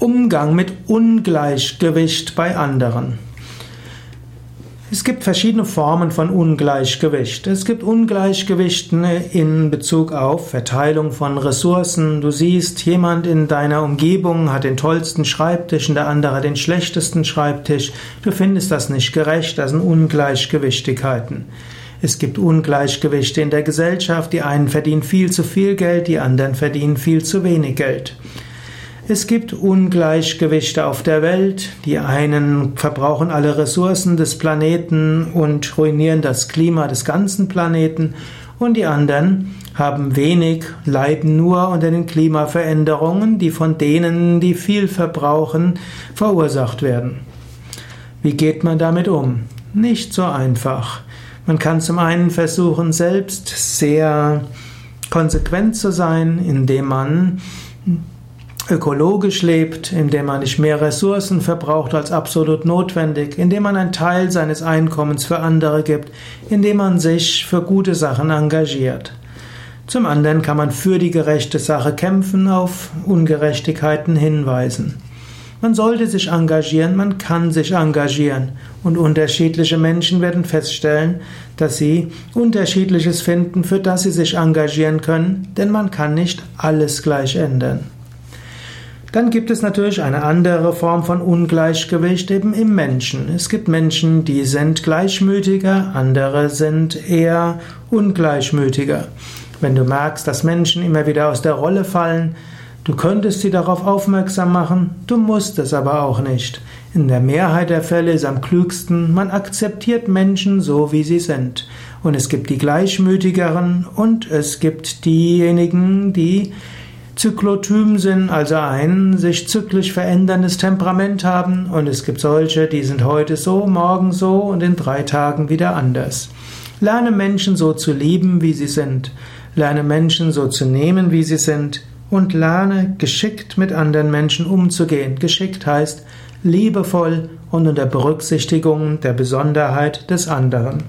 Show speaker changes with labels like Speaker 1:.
Speaker 1: Umgang mit Ungleichgewicht bei anderen. Es gibt verschiedene Formen von Ungleichgewicht. Es gibt Ungleichgewichten in Bezug auf Verteilung von Ressourcen. Du siehst, jemand in deiner Umgebung hat den tollsten Schreibtisch und der andere den schlechtesten Schreibtisch. Du findest das nicht gerecht, das sind Ungleichgewichtigkeiten. Es gibt Ungleichgewichte in der Gesellschaft. Die einen verdienen viel zu viel Geld, die anderen verdienen viel zu wenig Geld. Es gibt Ungleichgewichte auf der Welt. Die einen verbrauchen alle Ressourcen des Planeten und ruinieren das Klima des ganzen Planeten. Und die anderen haben wenig, leiden nur unter den Klimaveränderungen, die von denen, die viel verbrauchen, verursacht werden. Wie geht man damit um? Nicht so einfach. Man kann zum einen versuchen, selbst sehr konsequent zu sein, indem man ökologisch lebt, indem man nicht mehr Ressourcen verbraucht als absolut notwendig, indem man einen Teil seines Einkommens für andere gibt, indem man sich für gute Sachen engagiert. Zum anderen kann man für die gerechte Sache kämpfen, auf Ungerechtigkeiten hinweisen. Man sollte sich engagieren, man kann sich engagieren. Und unterschiedliche Menschen werden feststellen, dass sie unterschiedliches finden, für das sie sich engagieren können, denn man kann nicht alles gleich ändern. Dann gibt es natürlich eine andere Form von Ungleichgewicht eben im Menschen. Es gibt Menschen, die sind gleichmütiger, andere sind eher ungleichmütiger. Wenn du merkst, dass Menschen immer wieder aus der Rolle fallen, du könntest sie darauf aufmerksam machen, du musst es aber auch nicht. In der Mehrheit der Fälle ist am klügsten, man akzeptiert Menschen so, wie sie sind. Und es gibt die Gleichmütigeren und es gibt diejenigen, die Zyklotypen sind, also ein sich zyklisch veränderndes Temperament haben und es gibt solche, die sind heute so, morgen so und in drei Tagen wieder anders. Lerne Menschen so zu lieben, wie sie sind. Lerne Menschen so zu nehmen, wie sie sind und lerne geschickt mit anderen Menschen umzugehen. Geschickt heißt liebevoll und unter Berücksichtigung der Besonderheit des anderen.